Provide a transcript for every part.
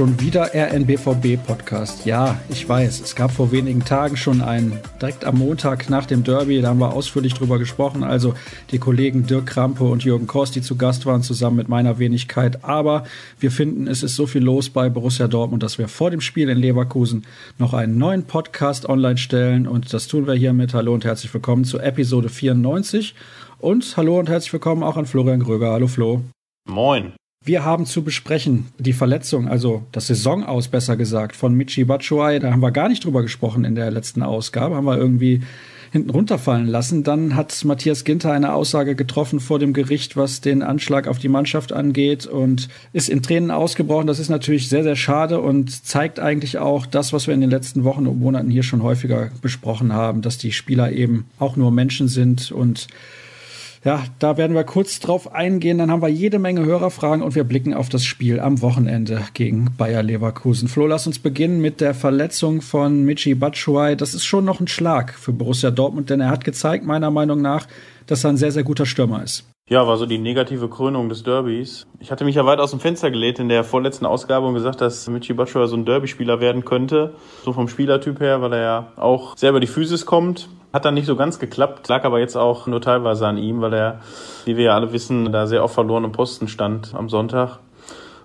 Schon wieder RNBVB-Podcast. Ja, ich weiß, es gab vor wenigen Tagen schon einen, direkt am Montag nach dem Derby, da haben wir ausführlich drüber gesprochen. Also die Kollegen Dirk Krampe und Jürgen Kost, die zu Gast waren, zusammen mit meiner Wenigkeit. Aber wir finden, es ist so viel los bei Borussia Dortmund, dass wir vor dem Spiel in Leverkusen noch einen neuen Podcast online stellen. Und das tun wir hiermit. Hallo und herzlich willkommen zur Episode 94. Und hallo und herzlich willkommen auch an Florian Gröger. Hallo Flo. Moin. Wir haben zu besprechen die Verletzung, also das Saisonaus besser gesagt, von Michi Batshuayi. Da haben wir gar nicht drüber gesprochen in der letzten Ausgabe, haben wir irgendwie hinten runterfallen lassen. Dann hat Matthias Ginter eine Aussage getroffen vor dem Gericht, was den Anschlag auf die Mannschaft angeht und ist in Tränen ausgebrochen. Das ist natürlich sehr, sehr schade und zeigt eigentlich auch das, was wir in den letzten Wochen und Monaten hier schon häufiger besprochen haben, dass die Spieler eben auch nur Menschen sind und ja, da werden wir kurz drauf eingehen. Dann haben wir jede Menge Hörerfragen und wir blicken auf das Spiel am Wochenende gegen Bayer Leverkusen. Flo, lass uns beginnen mit der Verletzung von Michi Batshuayi. Das ist schon noch ein Schlag für Borussia Dortmund, denn er hat gezeigt, meiner Meinung nach, dass er ein sehr, sehr guter Stürmer ist. Ja, war so die negative Krönung des Derbys. Ich hatte mich ja weit aus dem Fenster gelegt in der vorletzten Ausgabe und gesagt, dass Michi Batshuayi so ein Derby-Spieler werden könnte. So vom Spielertyp her, weil er ja auch sehr über die Physis kommt hat dann nicht so ganz geklappt, lag aber jetzt auch nur teilweise an ihm, weil er, wie wir ja alle wissen, da sehr oft verloren im Posten stand am Sonntag.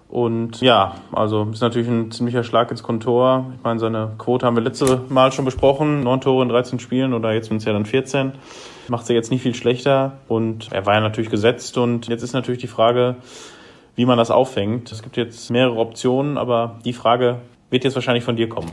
Und ja, also ist natürlich ein ziemlicher Schlag ins Kontor. Ich meine, seine Quote haben wir letzte Mal schon besprochen. Neun Tore in 13 Spielen oder jetzt sind es ja dann 14. Macht sie jetzt nicht viel schlechter. Und er war ja natürlich gesetzt. Und jetzt ist natürlich die Frage, wie man das auffängt. Es gibt jetzt mehrere Optionen, aber die Frage wird jetzt wahrscheinlich von dir kommen.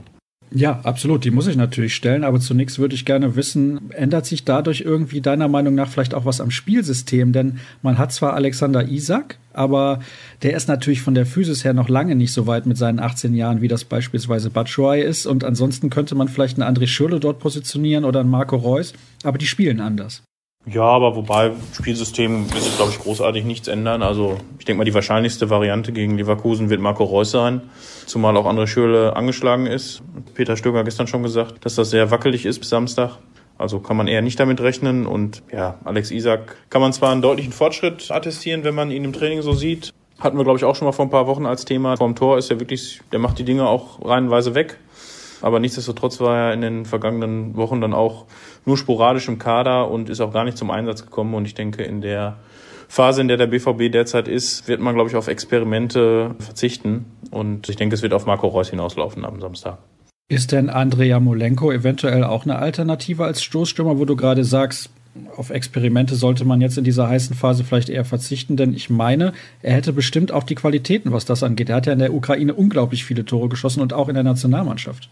Ja, absolut. Die muss ich natürlich stellen. Aber zunächst würde ich gerne wissen, ändert sich dadurch irgendwie deiner Meinung nach vielleicht auch was am Spielsystem? Denn man hat zwar Alexander Isak, aber der ist natürlich von der Physis her noch lange nicht so weit mit seinen 18 Jahren, wie das beispielsweise Batshuayi ist. Und ansonsten könnte man vielleicht einen André Schürle dort positionieren oder einen Marco Reus. Aber die spielen anders. Ja, aber wobei Spielsystem wird sich, glaube ich, großartig nichts ändern. Also ich denke mal, die wahrscheinlichste Variante gegen Leverkusen wird Marco Reus sein, zumal auch André Schürle angeschlagen ist. Peter Stöger hat gestern schon gesagt, dass das sehr wackelig ist bis Samstag. Also kann man eher nicht damit rechnen. Und ja, Alex Isak kann man zwar einen deutlichen Fortschritt attestieren, wenn man ihn im Training so sieht. Hatten wir, glaube ich, auch schon mal vor ein paar Wochen als Thema. Vom Tor ist er wirklich, der macht die Dinge auch reihenweise weg. Aber nichtsdestotrotz war er in den vergangenen Wochen dann auch nur sporadisch im Kader und ist auch gar nicht zum Einsatz gekommen. Und ich denke, in der Phase, in der der BVB derzeit ist, wird man, glaube ich, auf Experimente verzichten. Und ich denke, es wird auf Marco Reus hinauslaufen am Samstag. Ist denn Andrea Molenko eventuell auch eine Alternative als Stoßstürmer, wo du gerade sagst, auf Experimente sollte man jetzt in dieser heißen Phase vielleicht eher verzichten, denn ich meine, er hätte bestimmt auch die Qualitäten, was das angeht. Er hat ja in der Ukraine unglaublich viele Tore geschossen und auch in der Nationalmannschaft.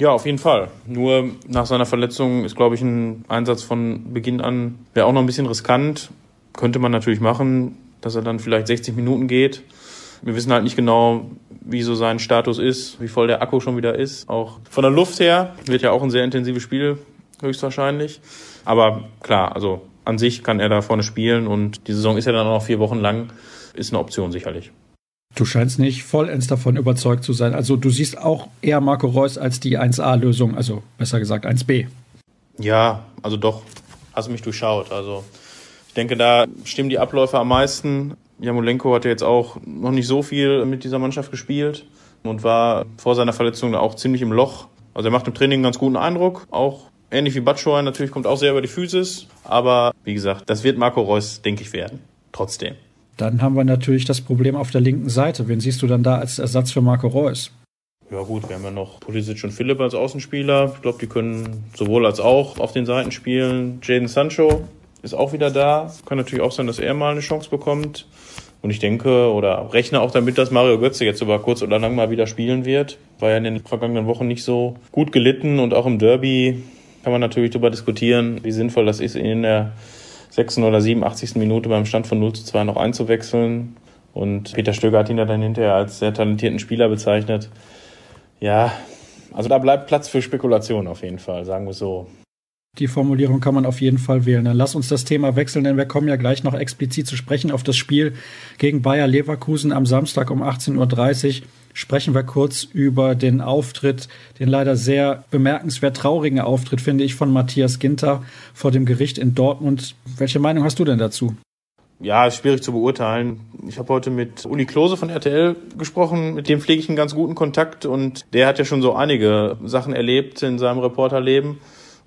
Ja, auf jeden Fall. Nur nach seiner Verletzung ist, glaube ich, ein Einsatz von Beginn an wäre auch noch ein bisschen riskant. Könnte man natürlich machen, dass er dann vielleicht 60 Minuten geht. Wir wissen halt nicht genau, wie so sein Status ist, wie voll der Akku schon wieder ist. Auch von der Luft her wird ja auch ein sehr intensives Spiel, höchstwahrscheinlich. Aber klar, also an sich kann er da vorne spielen und die Saison ist ja dann auch noch vier Wochen lang, ist eine Option sicherlich. Du scheinst nicht vollends davon überzeugt zu sein. Also du siehst auch eher Marco Reus als die 1A-Lösung, also besser gesagt 1B. Ja, also doch, hast mich durchschaut. Also ich denke, da stimmen die Abläufe am meisten. Jamolenko hat ja jetzt auch noch nicht so viel mit dieser Mannschaft gespielt und war vor seiner Verletzung auch ziemlich im Loch. Also er macht im Training einen ganz guten Eindruck, auch ähnlich wie Batschuan natürlich kommt auch sehr über die Physis, aber wie gesagt, das wird Marco Reus, denke ich, werden. Trotzdem. Dann haben wir natürlich das Problem auf der linken Seite. Wen siehst du dann da als Ersatz für Marco Reus? Ja gut, wir haben ja noch Pulisic und Philipp als Außenspieler. Ich glaube, die können sowohl als auch auf den Seiten spielen. Jaden Sancho ist auch wieder da. Kann natürlich auch sein, dass er mal eine Chance bekommt. Und ich denke oder rechne auch damit, dass Mario Götze jetzt über kurz oder lang mal wieder spielen wird. War ja in den vergangenen Wochen nicht so gut gelitten und auch im Derby kann man natürlich darüber diskutieren, wie sinnvoll das ist, ihn in der 6. oder 87. Minute beim Stand von 0 zu 2 noch einzuwechseln. Und Peter Stöger hat ihn dann hinterher als sehr talentierten Spieler bezeichnet. Ja, also da bleibt Platz für Spekulation auf jeden Fall, sagen wir so. Die Formulierung kann man auf jeden Fall wählen. Dann lass uns das Thema wechseln, denn wir kommen ja gleich noch explizit zu sprechen auf das Spiel gegen Bayer Leverkusen am Samstag um 18.30 Uhr. Sprechen wir kurz über den Auftritt, den leider sehr bemerkenswert traurigen Auftritt, finde ich, von Matthias Ginter vor dem Gericht in Dortmund. Welche Meinung hast du denn dazu? Ja, ist schwierig zu beurteilen. Ich habe heute mit Uli Klose von RTL gesprochen, mit dem pflege ich einen ganz guten Kontakt und der hat ja schon so einige Sachen erlebt in seinem Reporterleben.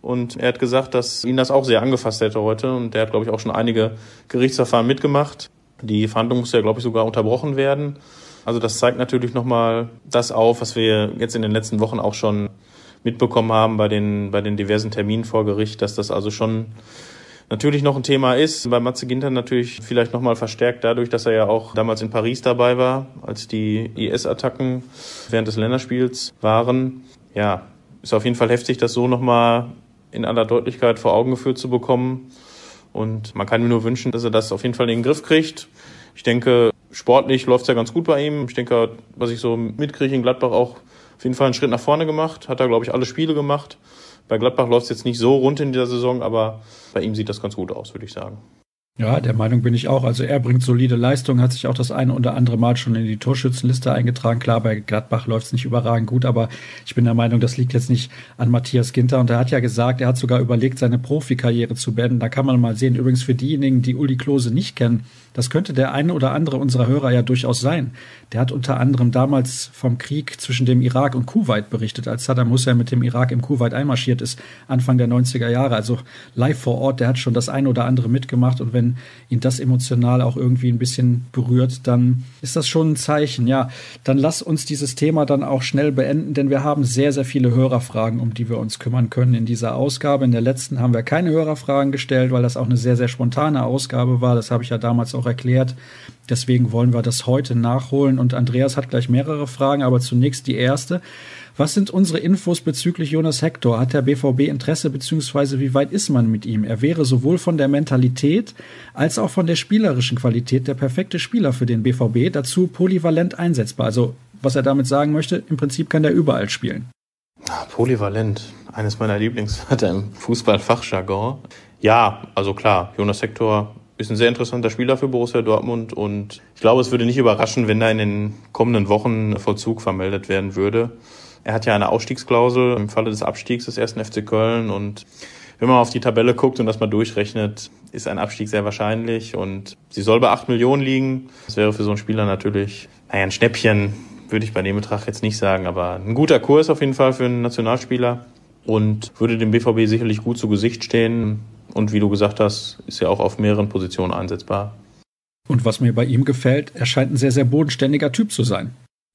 Und er hat gesagt, dass ihn das auch sehr angefasst hätte heute. Und der hat, glaube ich, auch schon einige Gerichtsverfahren mitgemacht. Die Verhandlung muss ja, glaube ich, sogar unterbrochen werden. Also das zeigt natürlich nochmal das auf, was wir jetzt in den letzten Wochen auch schon mitbekommen haben bei den, bei den diversen Terminen vor Gericht, dass das also schon natürlich noch ein Thema ist. Bei Matze Ginter natürlich vielleicht nochmal verstärkt dadurch, dass er ja auch damals in Paris dabei war, als die IS-Attacken während des Länderspiels waren. Ja, ist auf jeden Fall heftig, das so nochmal in aller Deutlichkeit vor Augen geführt zu bekommen. Und man kann mir nur wünschen, dass er das auf jeden Fall in den Griff kriegt. Ich denke, sportlich läuft es ja ganz gut bei ihm. Ich denke, was ich so mitkriege in Gladbach auch auf jeden Fall einen Schritt nach vorne gemacht. Hat er, glaube ich, alle Spiele gemacht. Bei Gladbach läuft es jetzt nicht so rund in dieser Saison, aber bei ihm sieht das ganz gut aus, würde ich sagen. Ja, der Meinung bin ich auch. Also er bringt solide Leistung, hat sich auch das eine oder andere Mal schon in die Torschützenliste eingetragen. Klar, bei Gladbach läuft es nicht überragend gut, aber ich bin der Meinung, das liegt jetzt nicht an Matthias Ginter. Und er hat ja gesagt, er hat sogar überlegt, seine Profikarriere zu beenden. Da kann man mal sehen. Übrigens für diejenigen, die Uli Klose nicht kennen, das könnte der eine oder andere unserer Hörer ja durchaus sein. Der hat unter anderem damals vom Krieg zwischen dem Irak und Kuwait berichtet, als Saddam Hussein mit dem Irak im Kuwait einmarschiert ist, Anfang der 90er Jahre. Also live vor Ort, der hat schon das eine oder andere mitgemacht. Und wenn ihn das emotional auch irgendwie ein bisschen berührt, dann ist das schon ein Zeichen. Ja, dann lass uns dieses Thema dann auch schnell beenden, denn wir haben sehr, sehr viele Hörerfragen, um die wir uns kümmern können in dieser Ausgabe. In der letzten haben wir keine Hörerfragen gestellt, weil das auch eine sehr, sehr spontane Ausgabe war. Das habe ich ja damals auch erklärt. Deswegen wollen wir das heute nachholen. Und Andreas hat gleich mehrere Fragen, aber zunächst die erste. Was sind unsere Infos bezüglich Jonas Hector? Hat der BVB Interesse beziehungsweise wie weit ist man mit ihm? Er wäre sowohl von der Mentalität als auch von der spielerischen Qualität der perfekte Spieler für den BVB, dazu polyvalent einsetzbar. Also was er damit sagen möchte, im Prinzip kann der überall spielen. Polyvalent, eines meiner Lieblingswörter im Fußballfachjargon. Ja, also klar, Jonas Hector ist ein sehr interessanter Spieler für Borussia Dortmund und ich glaube, es würde nicht überraschen, wenn da in den kommenden Wochen Vollzug vermeldet werden würde. Er hat ja eine Ausstiegsklausel im Falle des Abstiegs des ersten FC Köln und wenn man auf die Tabelle guckt und das mal durchrechnet, ist ein Abstieg sehr wahrscheinlich und sie soll bei acht Millionen liegen. Das wäre für so einen Spieler natürlich, naja, ein Schnäppchen, würde ich bei dem Betrag jetzt nicht sagen, aber ein guter Kurs auf jeden Fall für einen Nationalspieler und würde dem BVB sicherlich gut zu Gesicht stehen. Und wie du gesagt hast, ist ja auch auf mehreren Positionen einsetzbar. Und was mir bei ihm gefällt, er scheint ein sehr, sehr bodenständiger Typ zu sein.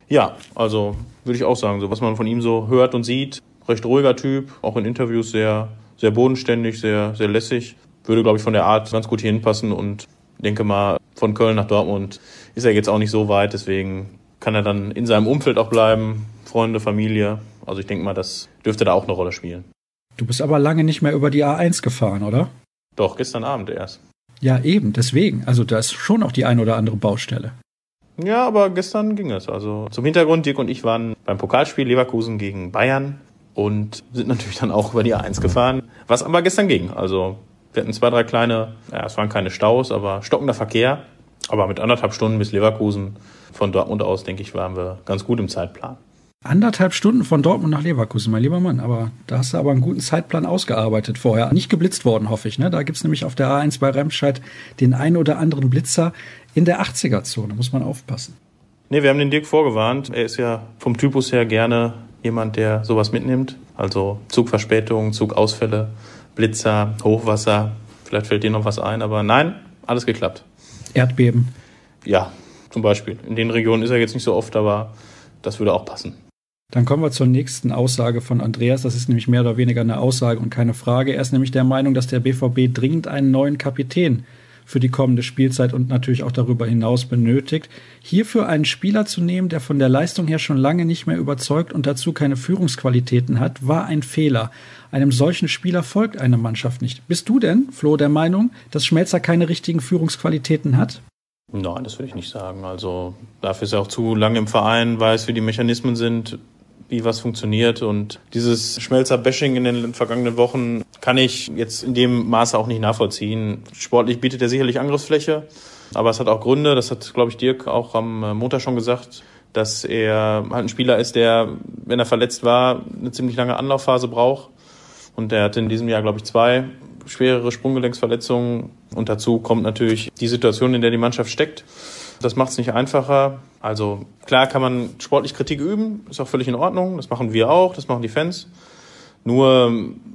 Ja, also würde ich auch sagen, so was man von ihm so hört und sieht, recht ruhiger Typ, auch in Interviews sehr, sehr bodenständig, sehr, sehr lässig. Würde, glaube ich, von der Art ganz gut hier hinpassen und denke mal, von Köln nach Dortmund ist er jetzt auch nicht so weit, deswegen kann er dann in seinem Umfeld auch bleiben, Freunde, Familie. Also ich denke mal, das dürfte da auch eine Rolle spielen. Du bist aber lange nicht mehr über die A1 gefahren, oder? Doch, gestern Abend erst. Ja, eben, deswegen. Also da ist schon auch die ein oder andere Baustelle. Ja, aber gestern ging es. Also zum Hintergrund, Dirk und ich waren beim Pokalspiel Leverkusen gegen Bayern und sind natürlich dann auch über die A1 gefahren, was aber gestern ging. Also wir hatten zwei, drei kleine, ja, es waren keine Staus, aber stockender Verkehr. Aber mit anderthalb Stunden bis Leverkusen von Dortmund aus, denke ich, waren wir ganz gut im Zeitplan. Anderthalb Stunden von Dortmund nach Leverkusen, mein lieber Mann. Aber da hast du aber einen guten Zeitplan ausgearbeitet vorher. Nicht geblitzt worden, hoffe ich. Ne? Da gibt's nämlich auf der A1 bei Remscheid den einen oder anderen Blitzer in der 80er-Zone. Muss man aufpassen. Nee, wir haben den Dirk vorgewarnt. Er ist ja vom Typus her gerne jemand, der sowas mitnimmt. Also Zugverspätungen, Zugausfälle, Blitzer, Hochwasser. Vielleicht fällt dir noch was ein, aber nein, alles geklappt. Erdbeben. Ja, zum Beispiel. In den Regionen ist er jetzt nicht so oft, aber das würde auch passen. Dann kommen wir zur nächsten Aussage von Andreas. Das ist nämlich mehr oder weniger eine Aussage und keine Frage. Er ist nämlich der Meinung, dass der BVB dringend einen neuen Kapitän für die kommende Spielzeit und natürlich auch darüber hinaus benötigt. Hierfür einen Spieler zu nehmen, der von der Leistung her schon lange nicht mehr überzeugt und dazu keine Führungsqualitäten hat, war ein Fehler. Einem solchen Spieler folgt eine Mannschaft nicht. Bist du denn, Flo, der Meinung, dass Schmelzer keine richtigen Führungsqualitäten hat? Nein, das würde ich nicht sagen. Also dafür ist er auch zu lange im Verein, weiß, wie die Mechanismen sind. Wie was funktioniert. Und dieses Schmelzer-Bashing in den vergangenen Wochen kann ich jetzt in dem Maße auch nicht nachvollziehen. Sportlich bietet er sicherlich Angriffsfläche, aber es hat auch Gründe. Das hat, glaube ich, Dirk auch am Montag schon gesagt dass er halt ein Spieler ist, der, wenn er verletzt war, eine ziemlich lange Anlaufphase braucht. Und der hatte in diesem Jahr, glaube ich, zwei schwerere Sprunggelenksverletzungen. Und dazu kommt natürlich die Situation, in der die Mannschaft steckt. Das macht es nicht einfacher. Also klar kann man sportlich Kritik üben, ist auch völlig in Ordnung. Das machen wir auch, das machen die Fans. Nur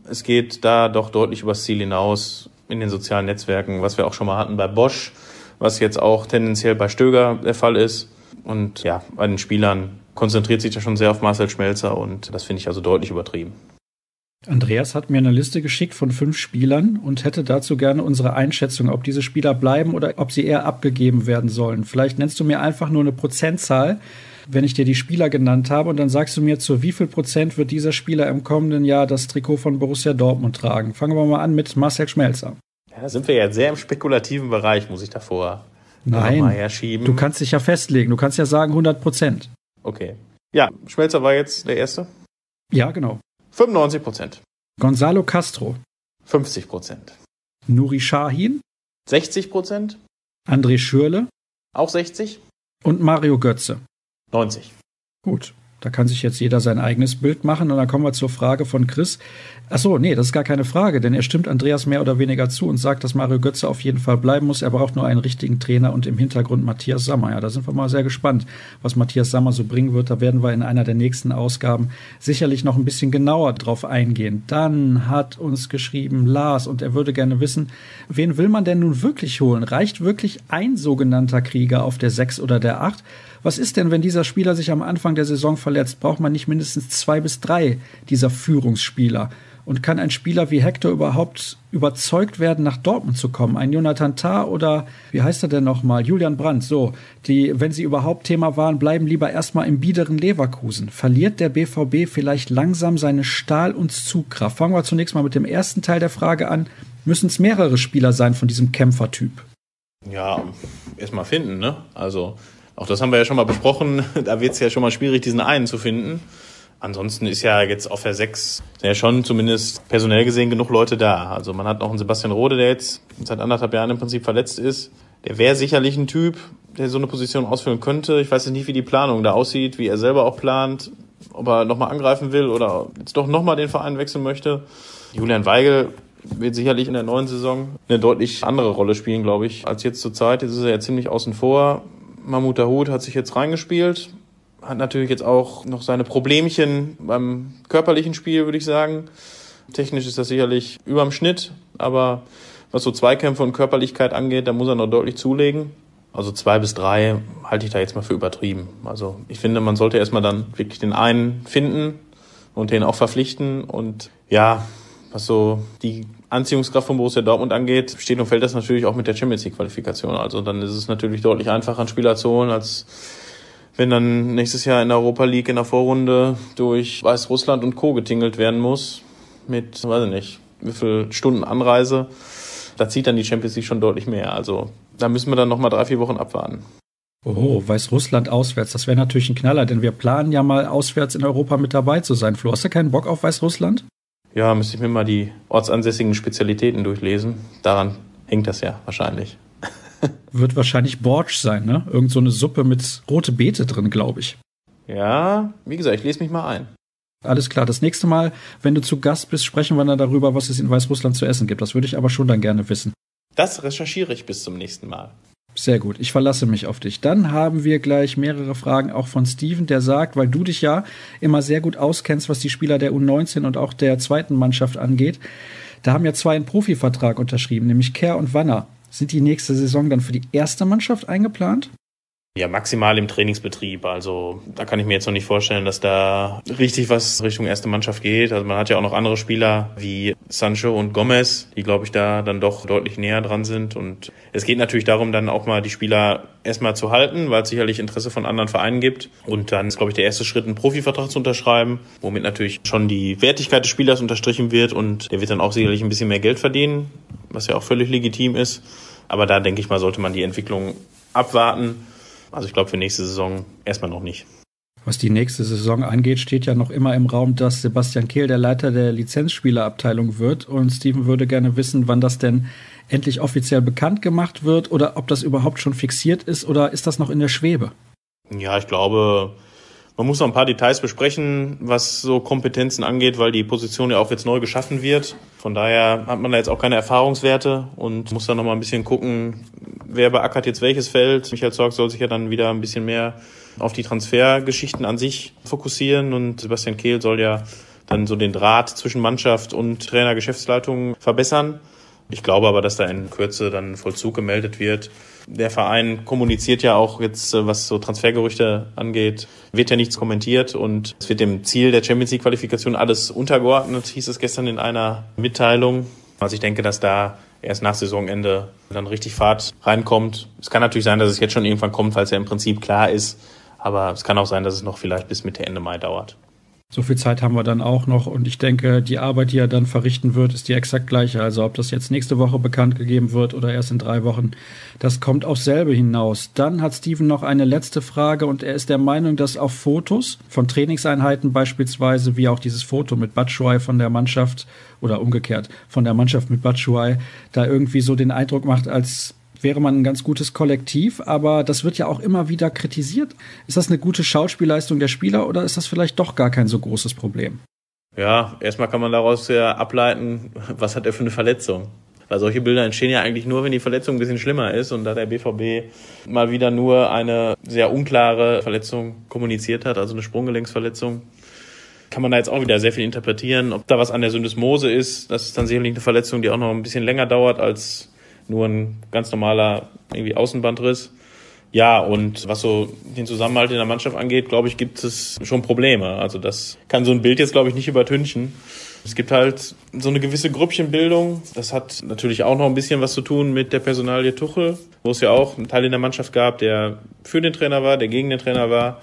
es geht da doch deutlich übers Ziel hinaus in den sozialen Netzwerken, was wir auch schon mal hatten bei Bosch, was jetzt auch tendenziell bei Stöger der Fall ist. Und ja, bei den Spielern konzentriert sich das schon sehr auf Marcel Schmelzer und das finde ich also deutlich übertrieben. Andreas hat mir eine Liste geschickt von fünf Spielern und hätte dazu gerne unsere Einschätzung, ob diese Spieler bleiben oder ob sie eher abgegeben werden sollen. Vielleicht nennst du mir einfach nur eine Prozentzahl, wenn ich dir die Spieler genannt habe und dann sagst du mir, zu wie viel Prozent wird dieser Spieler im kommenden Jahr das Trikot von Borussia Dortmund tragen. Fangen wir mal an mit Marcel Schmelzer. Ja, da sind wir ja sehr im spekulativen Bereich, muss ich davor Nein, herschieben. du kannst dich ja festlegen. Du kannst ja sagen 100 Prozent. Okay. Ja, Schmelzer war jetzt der Erste? Ja, genau. 95 Prozent. Gonzalo Castro. 50 Prozent. Nuri Shahin. 60 Prozent. André Schürle. Auch 60. Und Mario Götze. 90. Gut. Da kann sich jetzt jeder sein eigenes Bild machen. Und dann kommen wir zur Frage von Chris. Ach so, nee, das ist gar keine Frage, denn er stimmt Andreas mehr oder weniger zu und sagt, dass Mario Götze auf jeden Fall bleiben muss. Er braucht nur einen richtigen Trainer und im Hintergrund Matthias Sammer. Ja, da sind wir mal sehr gespannt, was Matthias Sammer so bringen wird. Da werden wir in einer der nächsten Ausgaben sicherlich noch ein bisschen genauer drauf eingehen. Dann hat uns geschrieben Lars und er würde gerne wissen, wen will man denn nun wirklich holen? Reicht wirklich ein sogenannter Krieger auf der 6 oder der 8? Was ist denn, wenn dieser Spieler sich am Anfang der Saison verletzt? Braucht man nicht mindestens zwei bis drei dieser Führungsspieler? Und kann ein Spieler wie Hector überhaupt überzeugt werden, nach Dortmund zu kommen? Ein Jonathan Tah oder wie heißt er denn nochmal? Julian Brandt. So, die, wenn sie überhaupt Thema waren, bleiben lieber erstmal im biederen Leverkusen. Verliert der BVB vielleicht langsam seine Stahl- und Zugkraft? Fangen wir zunächst mal mit dem ersten Teil der Frage an. Müssen es mehrere Spieler sein von diesem Kämpfertyp? Ja, erstmal finden, ne? Also auch das haben wir ja schon mal besprochen. Da wird es ja schon mal schwierig, diesen einen zu finden. Ansonsten ist ja jetzt auf der 6 ja schon zumindest personell gesehen genug Leute da. Also man hat noch einen Sebastian Rode, der jetzt seit anderthalb Jahren im Prinzip verletzt ist. Der wäre sicherlich ein Typ, der so eine Position ausfüllen könnte. Ich weiß nicht, wie die Planung da aussieht, wie er selber auch plant, ob er nochmal angreifen will oder jetzt doch nochmal den Verein wechseln möchte. Julian Weigel wird sicherlich in der neuen Saison eine deutlich andere Rolle spielen, glaube ich, als jetzt zur Zeit. Jetzt ist er ja ziemlich außen vor. Mahmoud Dahoud hat sich jetzt reingespielt, hat natürlich jetzt auch noch seine Problemchen beim körperlichen Spiel, würde ich sagen. Technisch ist das sicherlich überm Schnitt, aber was so Zweikämpfe und Körperlichkeit angeht, da muss er noch deutlich zulegen. Also zwei bis drei halte ich da jetzt mal für übertrieben. Also ich finde, man sollte erstmal dann wirklich den einen finden und den auch verpflichten. Und ja, was so die Anziehungskraft von Borussia Dortmund angeht, steht und fällt das natürlich auch mit der Champions League Qualifikation. Also dann ist es natürlich deutlich einfacher, einen Spieler zu holen, als wenn dann nächstes Jahr in der Europa League in der Vorrunde durch Weißrussland und Co. getingelt werden muss. Mit, weiß ich nicht, wie viel Stunden Anreise. Da zieht dann die Champions League schon deutlich mehr. Also da müssen wir dann nochmal drei, vier Wochen abwarten. Oh, Weißrussland auswärts. Das wäre natürlich ein Knaller, denn wir planen ja mal auswärts in Europa mit dabei zu sein. Flo, hast du keinen Bock auf Weißrussland? Ja, müsste ich mir mal die ortsansässigen Spezialitäten durchlesen. Daran hängt das ja wahrscheinlich. Wird wahrscheinlich Borsch sein, ne? Irgend so eine Suppe mit rote Beete drin, glaube ich. Ja, wie gesagt, ich lese mich mal ein. Alles klar. Das nächste Mal, wenn du zu Gast bist, sprechen wir dann darüber, was es in Weißrussland zu essen gibt. Das würde ich aber schon dann gerne wissen. Das recherchiere ich bis zum nächsten Mal. Sehr gut, ich verlasse mich auf dich. Dann haben wir gleich mehrere Fragen auch von Steven, der sagt, weil du dich ja immer sehr gut auskennst, was die Spieler der U19 und auch der zweiten Mannschaft angeht. Da haben ja zwei einen Profivertrag unterschrieben, nämlich Kerr und Wanner. Sind die nächste Saison dann für die erste Mannschaft eingeplant? Ja, maximal im Trainingsbetrieb. Also da kann ich mir jetzt noch nicht vorstellen, dass da richtig was Richtung erste Mannschaft geht. Also man hat ja auch noch andere Spieler wie Sancho und Gomez, die, glaube ich, da dann doch deutlich näher dran sind. Und es geht natürlich darum, dann auch mal die Spieler erstmal zu halten, weil es sicherlich Interesse von anderen Vereinen gibt. Und dann ist, glaube ich, der erste Schritt, einen Profivertrag zu unterschreiben, womit natürlich schon die Wertigkeit des Spielers unterstrichen wird und der wird dann auch sicherlich ein bisschen mehr Geld verdienen, was ja auch völlig legitim ist. Aber da denke ich mal, sollte man die Entwicklung abwarten also ich glaube für nächste Saison erstmal noch nicht. Was die nächste Saison angeht, steht ja noch immer im Raum, dass Sebastian Kehl der Leiter der Lizenzspielerabteilung wird. Und Steven würde gerne wissen, wann das denn endlich offiziell bekannt gemacht wird oder ob das überhaupt schon fixiert ist oder ist das noch in der Schwebe? Ja, ich glaube, man muss noch ein paar Details besprechen, was so Kompetenzen angeht, weil die Position ja auch jetzt neu geschaffen wird. Von daher hat man da jetzt auch keine Erfahrungswerte und muss dann noch mal ein bisschen gucken, wer beackert jetzt welches Feld. Michael Zorg soll sich ja dann wieder ein bisschen mehr auf die Transfergeschichten an sich fokussieren und Sebastian Kehl soll ja dann so den Draht zwischen Mannschaft und Trainer, Geschäftsleitung verbessern. Ich glaube aber, dass da in Kürze dann Vollzug gemeldet wird. Der Verein kommuniziert ja auch jetzt, äh, was so Transfergerüchte angeht, wird ja nichts kommentiert und es wird dem Ziel der Champions League Qualifikation alles untergeordnet, hieß es gestern in einer Mitteilung. Also ich denke, dass da erst nach Saisonende dann richtig Fahrt reinkommt. Es kann natürlich sein, dass es jetzt schon irgendwann kommt, weil es ja im Prinzip klar ist. Aber es kann auch sein, dass es noch vielleicht bis Mitte Ende Mai dauert. So viel Zeit haben wir dann auch noch und ich denke, die Arbeit, die er dann verrichten wird, ist die exakt gleiche. Also ob das jetzt nächste Woche bekannt gegeben wird oder erst in drei Wochen, das kommt aufs selbe hinaus. Dann hat Steven noch eine letzte Frage und er ist der Meinung, dass auf Fotos von Trainingseinheiten beispielsweise, wie auch dieses Foto mit Batshuayi von der Mannschaft oder umgekehrt von der Mannschaft mit Batshuayi, da irgendwie so den Eindruck macht, als wäre man ein ganz gutes Kollektiv, aber das wird ja auch immer wieder kritisiert. Ist das eine gute Schauspielleistung der Spieler oder ist das vielleicht doch gar kein so großes Problem? Ja, erstmal kann man daraus ja ableiten, was hat er für eine Verletzung. Weil solche Bilder entstehen ja eigentlich nur, wenn die Verletzung ein bisschen schlimmer ist und da der BVB mal wieder nur eine sehr unklare Verletzung kommuniziert hat, also eine Sprunggelenksverletzung, kann man da jetzt auch wieder sehr viel interpretieren. Ob da was an der Syndesmose ist, das ist dann sicherlich eine Verletzung, die auch noch ein bisschen länger dauert als nur ein ganz normaler irgendwie Außenbandriss. Ja, und was so den Zusammenhalt in der Mannschaft angeht, glaube ich, gibt es schon Probleme. Also das kann so ein Bild jetzt, glaube ich, nicht übertünchen. Es gibt halt so eine gewisse Grüppchenbildung. Das hat natürlich auch noch ein bisschen was zu tun mit der Personalie Tuchel, wo es ja auch einen Teil in der Mannschaft gab, der für den Trainer war, der gegen den Trainer war.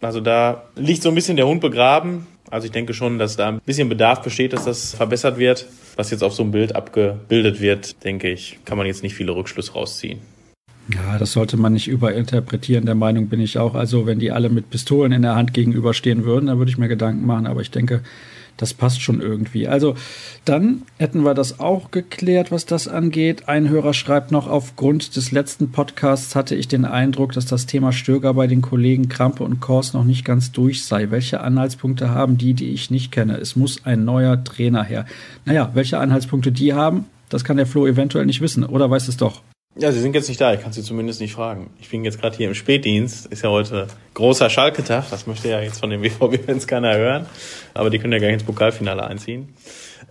Also da liegt so ein bisschen der Hund begraben. Also ich denke schon, dass da ein bisschen Bedarf besteht, dass das verbessert wird. Was jetzt auf so einem Bild abgebildet wird, denke ich, kann man jetzt nicht viele Rückschlüsse rausziehen. Ja, das sollte man nicht überinterpretieren. Der Meinung bin ich auch. Also, wenn die alle mit Pistolen in der Hand gegenüberstehen würden, dann würde ich mir Gedanken machen. Aber ich denke, das passt schon irgendwie. Also dann hätten wir das auch geklärt, was das angeht. Ein Hörer schreibt noch, aufgrund des letzten Podcasts hatte ich den Eindruck, dass das Thema Stöger bei den Kollegen Krampe und Kors noch nicht ganz durch sei. Welche Anhaltspunkte haben die, die ich nicht kenne? Es muss ein neuer Trainer her. Naja, welche Anhaltspunkte die haben, das kann der Flo eventuell nicht wissen. Oder weiß es doch? Ja, sie sind jetzt nicht da. Ich kann sie zumindest nicht fragen. Ich bin jetzt gerade hier im Spätdienst. Ist ja heute großer Schalke-Tag. Das möchte ja jetzt von den BVB-Fans keiner hören. Aber die können ja gar nicht ins Pokalfinale einziehen.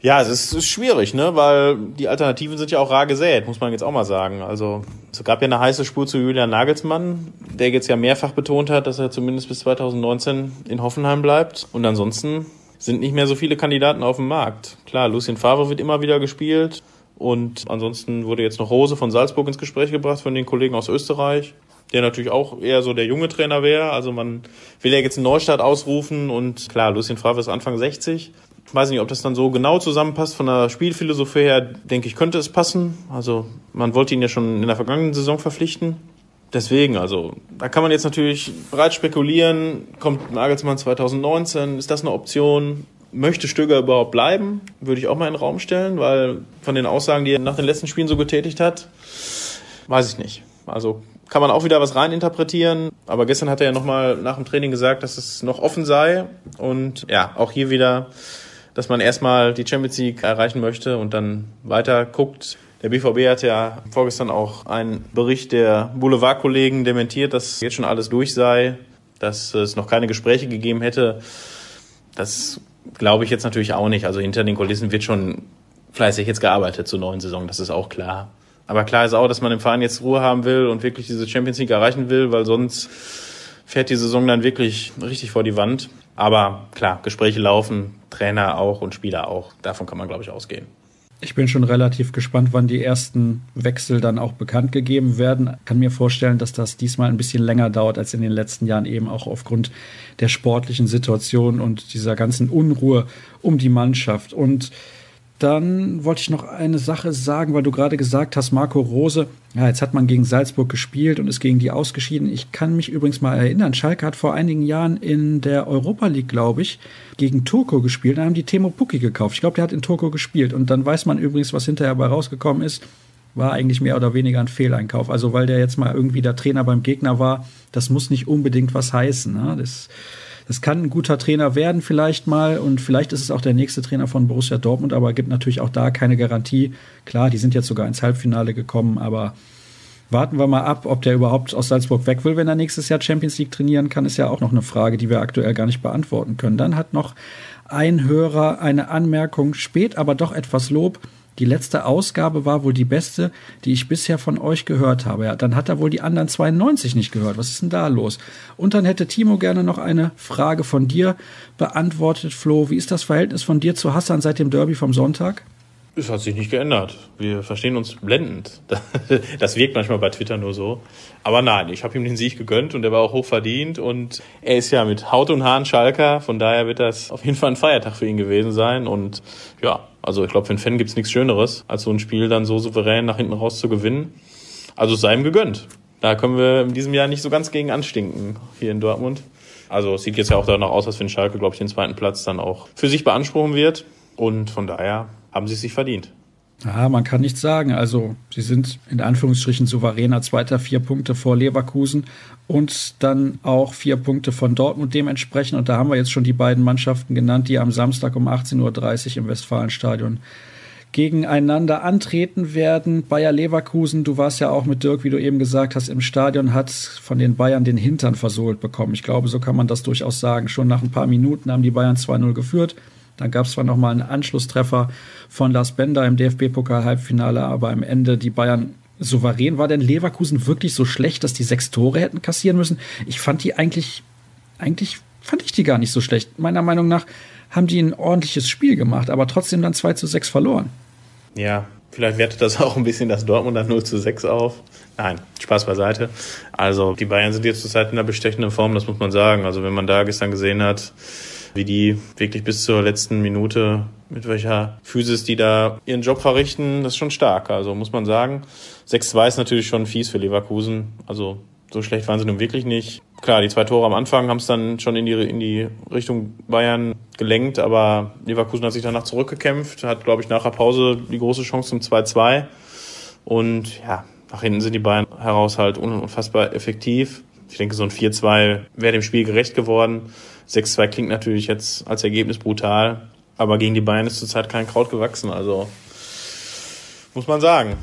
Ja, es ist, ist, schwierig, ne? Weil die Alternativen sind ja auch rar gesät, muss man jetzt auch mal sagen. Also es gab ja eine heiße Spur zu Julian Nagelsmann, der jetzt ja mehrfach betont hat, dass er zumindest bis 2019 in Hoffenheim bleibt. Und ansonsten sind nicht mehr so viele Kandidaten auf dem Markt. Klar, Lucien Favre wird immer wieder gespielt. Und ansonsten wurde jetzt noch Rose von Salzburg ins Gespräch gebracht von den Kollegen aus Österreich, der natürlich auch eher so der junge Trainer wäre. Also man will ja jetzt einen Neustart ausrufen und klar, Lucien Favre ist Anfang 60. Ich weiß nicht, ob das dann so genau zusammenpasst. Von der Spielphilosophie her, denke ich, könnte es passen. Also man wollte ihn ja schon in der vergangenen Saison verpflichten. Deswegen, also da kann man jetzt natürlich breit spekulieren. Kommt Nagelsmann 2019? Ist das eine Option? Möchte Stöger überhaupt bleiben? Würde ich auch mal in den Raum stellen, weil von den Aussagen, die er nach den letzten Spielen so getätigt hat, weiß ich nicht. Also kann man auch wieder was reininterpretieren. Aber gestern hat er ja nochmal nach dem Training gesagt, dass es noch offen sei. Und ja, auch hier wieder, dass man erstmal die Champions League erreichen möchte und dann weiter guckt. Der BVB hat ja vorgestern auch einen Bericht der Boulevardkollegen dementiert, dass jetzt schon alles durch sei, dass es noch keine Gespräche gegeben hätte. Das glaube ich jetzt natürlich auch nicht. Also hinter den Kulissen wird schon fleißig jetzt gearbeitet zur neuen Saison, das ist auch klar. Aber klar ist auch, dass man im Verein jetzt Ruhe haben will und wirklich diese Champions League erreichen will, weil sonst fährt die Saison dann wirklich richtig vor die Wand. Aber klar, Gespräche laufen, Trainer auch und Spieler auch. Davon kann man, glaube ich, ausgehen. Ich bin schon relativ gespannt, wann die ersten Wechsel dann auch bekannt gegeben werden. Kann mir vorstellen, dass das diesmal ein bisschen länger dauert als in den letzten Jahren, eben auch aufgrund der sportlichen Situation und dieser ganzen Unruhe um die Mannschaft. Und Dann wollte ich noch eine Sache sagen, weil du gerade gesagt hast, Marco Rose, ja, jetzt hat man gegen Salzburg gespielt und ist gegen die ausgeschieden. Ich kann mich übrigens mal erinnern, Schalke hat vor einigen Jahren in der Europa League, glaube ich, gegen Turco gespielt. Da haben die Temo Pukki gekauft. Ich glaube, der hat in Turco gespielt. Und dann weiß man übrigens, was hinterher bei rausgekommen ist. War eigentlich mehr oder weniger ein Fehleinkauf. Also, weil der jetzt mal irgendwie der Trainer beim Gegner war, das muss nicht unbedingt was heißen. Ne? Das das kann ein guter Trainer werden vielleicht mal und vielleicht ist es auch der nächste Trainer von Borussia Dortmund, aber gibt natürlich auch da keine Garantie. Klar, die sind jetzt sogar ins Halbfinale gekommen, aber warten wir mal ab, ob der überhaupt aus Salzburg weg will, wenn er nächstes Jahr Champions League trainieren kann, ist ja auch noch eine Frage, die wir aktuell gar nicht beantworten können. Dann hat noch ein Hörer eine Anmerkung, spät aber doch etwas Lob. Die letzte Ausgabe war wohl die beste, die ich bisher von euch gehört habe. Ja, dann hat er wohl die anderen 92 nicht gehört. Was ist denn da los? Und dann hätte Timo gerne noch eine Frage von dir beantwortet. Flo, wie ist das Verhältnis von dir zu Hassan seit dem Derby vom Sonntag? Es hat sich nicht geändert. Wir verstehen uns blendend. Das wirkt manchmal bei Twitter nur so. Aber nein, ich habe ihm den Sieg gegönnt und der war auch hoch verdient. Und er ist ja mit Haut und Haaren Schalker. Von daher wird das auf jeden Fall ein Feiertag für ihn gewesen sein. Und ja, also ich glaube, für einen Fan gibt's nichts Schöneres, als so ein Spiel dann so souverän nach hinten raus zu gewinnen. Also sei ihm gegönnt. Da können wir in diesem Jahr nicht so ganz gegen anstinken hier in Dortmund. Also es sieht jetzt ja auch danach aus, dass wenn Schalke, glaube ich, den zweiten Platz dann auch für sich beanspruchen wird. Und von daher haben sie es sich verdient. Ja, man kann nichts sagen. Also, sie sind in Anführungsstrichen souveräner Zweiter, vier Punkte vor Leverkusen und dann auch vier Punkte von Dortmund dementsprechend. Und da haben wir jetzt schon die beiden Mannschaften genannt, die am Samstag um 18.30 Uhr im Westfalenstadion gegeneinander antreten werden. Bayer Leverkusen, du warst ja auch mit Dirk, wie du eben gesagt hast, im Stadion, hat von den Bayern den Hintern versohlt bekommen. Ich glaube, so kann man das durchaus sagen. Schon nach ein paar Minuten haben die Bayern 2-0 geführt. Dann gab es zwar nochmal einen Anschlusstreffer von Lars Bender im DFB-Pokal-Halbfinale, aber am Ende die Bayern souverän. War denn Leverkusen wirklich so schlecht, dass die sechs Tore hätten kassieren müssen? Ich fand die eigentlich, eigentlich fand ich die gar nicht so schlecht. Meiner Meinung nach haben die ein ordentliches Spiel gemacht, aber trotzdem dann 2 zu 6 verloren. Ja, vielleicht wertet das auch ein bisschen das Dortmund dann 0 zu 6 auf. Nein, Spaß beiseite. Also die Bayern sind jetzt zurzeit in einer bestechenden Form, das muss man sagen. Also wenn man da gestern gesehen hat, wie die wirklich bis zur letzten Minute mit welcher Physis die da ihren Job verrichten, das ist schon stark. Also muss man sagen. 6-2 ist natürlich schon fies für Leverkusen. Also so schlecht waren sie nun wirklich nicht. Klar, die zwei Tore am Anfang haben es dann schon in die, in die Richtung Bayern gelenkt, aber Leverkusen hat sich danach zurückgekämpft, hat, glaube ich, nach der Pause die große Chance zum 2-2. Und ja, nach hinten sind die Bayern heraus halt unfassbar effektiv. Ich denke, so ein 4-2 wäre dem Spiel gerecht geworden. 6-2 klingt natürlich jetzt als Ergebnis brutal, aber gegen die Bayern ist zurzeit kein Kraut gewachsen, also muss man sagen.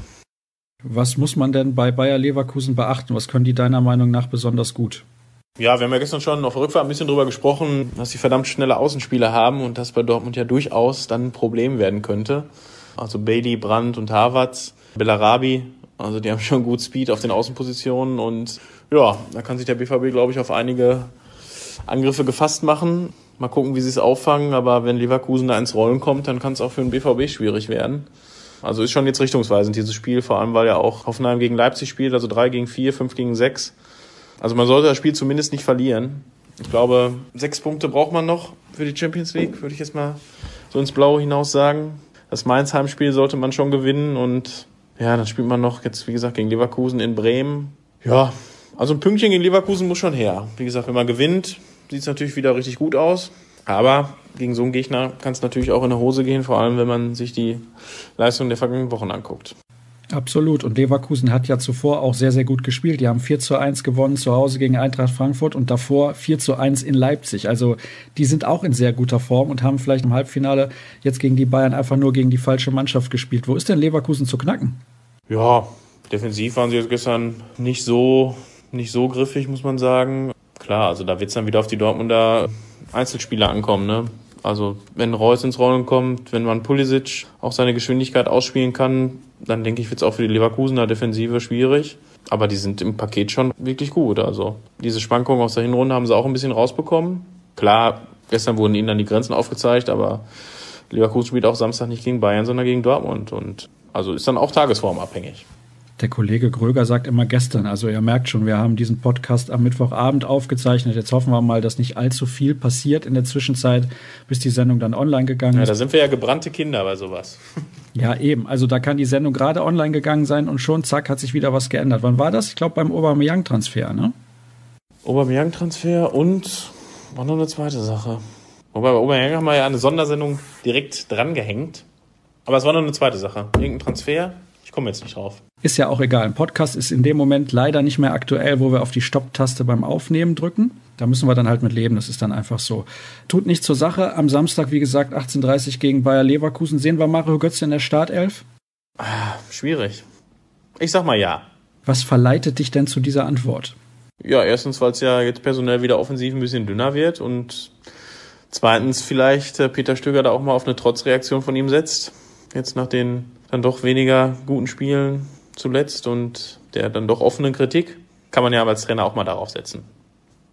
Was muss man denn bei Bayer Leverkusen beachten? Was können die deiner Meinung nach besonders gut? Ja, wir haben ja gestern schon auf Rückfahrt ein bisschen drüber gesprochen, dass sie verdammt schnelle Außenspieler haben und das bei Dortmund ja durchaus dann ein Problem werden könnte. Also Bailey, Brandt und Havertz, Bellarabi, also die haben schon gut Speed auf den Außenpositionen und ja, da kann sich der BVB, glaube ich, auf einige Angriffe gefasst machen. Mal gucken, wie sie es auffangen. Aber wenn Leverkusen da ins Rollen kommt, dann kann es auch für den BVB schwierig werden. Also ist schon jetzt richtungsweisend dieses Spiel, vor allem weil ja auch Hoffenheim gegen Leipzig spielt, also drei gegen vier, fünf gegen sechs. Also man sollte das Spiel zumindest nicht verlieren. Ich glaube, sechs Punkte braucht man noch für die Champions League, würde ich jetzt mal so ins Blaue hinaus sagen. Das Mainz-Heimspiel sollte man schon gewinnen und ja, dann spielt man noch jetzt, wie gesagt, gegen Leverkusen in Bremen. Ja, also ein Pünktchen gegen Leverkusen muss schon her. Wie gesagt, wenn man gewinnt, sieht es natürlich wieder richtig gut aus. Aber gegen so einen Gegner kann es natürlich auch in der Hose gehen, vor allem wenn man sich die Leistung der vergangenen Wochen anguckt. Absolut. Und Leverkusen hat ja zuvor auch sehr, sehr gut gespielt. Die haben 4 zu 1 gewonnen zu Hause gegen Eintracht Frankfurt und davor 4 zu 1 in Leipzig. Also die sind auch in sehr guter Form und haben vielleicht im Halbfinale jetzt gegen die Bayern einfach nur gegen die falsche Mannschaft gespielt. Wo ist denn Leverkusen zu knacken? Ja, defensiv waren sie jetzt gestern nicht so nicht so griffig, muss man sagen. Klar, also da wird es dann wieder auf die Dortmunder Einzelspieler ankommen. Ne? Also wenn Reus ins Rollen kommt, wenn man Pulisic auch seine Geschwindigkeit ausspielen kann, dann denke ich, wird es auch für die Leverkusener Defensive schwierig. Aber die sind im Paket schon wirklich gut. Also diese Schwankungen aus der Hinrunde haben sie auch ein bisschen rausbekommen. Klar, gestern wurden ihnen dann die Grenzen aufgezeigt, aber Leverkusen spielt auch Samstag nicht gegen Bayern, sondern gegen Dortmund. Und also ist dann auch tagesformabhängig. Der Kollege Gröger sagt immer gestern. Also ihr merkt schon, wir haben diesen Podcast am Mittwochabend aufgezeichnet. Jetzt hoffen wir mal, dass nicht allzu viel passiert in der Zwischenzeit, bis die Sendung dann online gegangen ist. Ja, da sind wir ja gebrannte Kinder bei sowas. Ja, eben. Also da kann die Sendung gerade online gegangen sein und schon zack hat sich wieder was geändert. Wann war das? Ich glaube beim Aubameyang-Transfer, ne? Aubameyang-Transfer und war noch eine zweite Sache. Wobei bei Aubameyang haben wir ja eine Sondersendung direkt dran gehängt. Aber es war noch eine zweite Sache. Irgendein Transfer. Ich komme jetzt nicht drauf. Ist ja auch egal. Ein Podcast ist in dem Moment leider nicht mehr aktuell, wo wir auf die Stopp-Taste beim Aufnehmen drücken. Da müssen wir dann halt mit leben. Das ist dann einfach so. Tut nichts zur Sache. Am Samstag, wie gesagt, 18.30 gegen Bayer Leverkusen. Sehen wir Mario Götze in der Startelf? Ah, schwierig. Ich sag mal ja. Was verleitet dich denn zu dieser Antwort? Ja, erstens, weil es ja jetzt personell wieder offensiv ein bisschen dünner wird und zweitens vielleicht äh, Peter Stöger da auch mal auf eine Trotzreaktion von ihm setzt. Jetzt nach den dann doch weniger guten Spielen zuletzt und der dann doch offenen Kritik kann man ja als Trainer auch mal darauf setzen.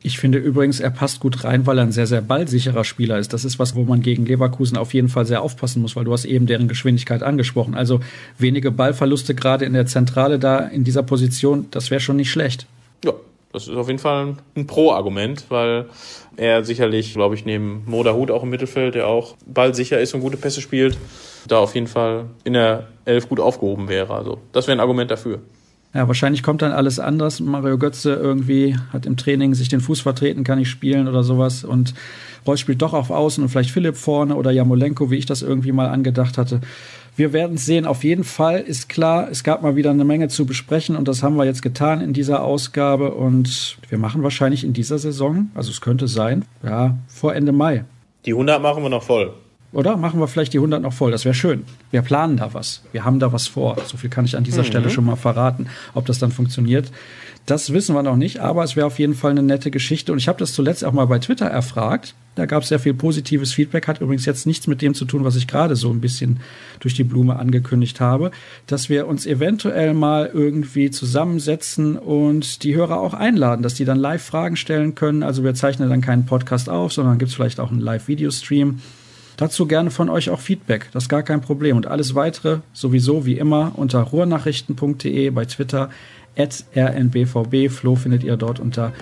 Ich finde übrigens, er passt gut rein, weil er ein sehr, sehr ballsicherer Spieler ist. Das ist was, wo man gegen Leverkusen auf jeden Fall sehr aufpassen muss, weil du hast eben deren Geschwindigkeit angesprochen. Also wenige Ballverluste gerade in der Zentrale da in dieser Position, das wäre schon nicht schlecht. Ja, das ist auf jeden Fall ein Pro-Argument, weil er sicherlich, glaube ich, neben Moda Hut auch im Mittelfeld, der auch ballsicher ist und gute Pässe spielt, da auf jeden Fall in der Elf gut aufgehoben wäre. Also das wäre ein Argument dafür. Ja, wahrscheinlich kommt dann alles anders. Mario Götze irgendwie hat im Training sich den Fuß vertreten, kann nicht spielen oder sowas. Und Reus spielt doch auf Außen und vielleicht Philipp vorne oder Jamolenko, wie ich das irgendwie mal angedacht hatte. Wir werden es sehen. Auf jeden Fall ist klar, es gab mal wieder eine Menge zu besprechen und das haben wir jetzt getan in dieser Ausgabe. Und wir machen wahrscheinlich in dieser Saison, also es könnte sein, ja, vor Ende Mai. Die 100 machen wir noch voll. Oder machen wir vielleicht die 100 noch voll? Das wäre schön. Wir planen da was. Wir haben da was vor. So viel kann ich an dieser mhm. Stelle schon mal verraten. Ob das dann funktioniert, das wissen wir noch nicht. Aber es wäre auf jeden Fall eine nette Geschichte. Und ich habe das zuletzt auch mal bei Twitter erfragt. Da gab es sehr viel positives Feedback. Hat übrigens jetzt nichts mit dem zu tun, was ich gerade so ein bisschen durch die Blume angekündigt habe. Dass wir uns eventuell mal irgendwie zusammensetzen und die Hörer auch einladen, dass die dann live Fragen stellen können. Also wir zeichnen dann keinen Podcast auf, sondern gibt es vielleicht auch einen Live-Videostream. Dazu gerne von euch auch Feedback, das ist gar kein Problem. Und alles weitere sowieso wie immer unter ruhrnachrichten.de bei Twitter rnbvb. Flo findet ihr dort unter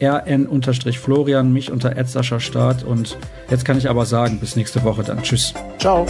rn-florian, mich unter Start. Und jetzt kann ich aber sagen, bis nächste Woche dann. Tschüss. Ciao.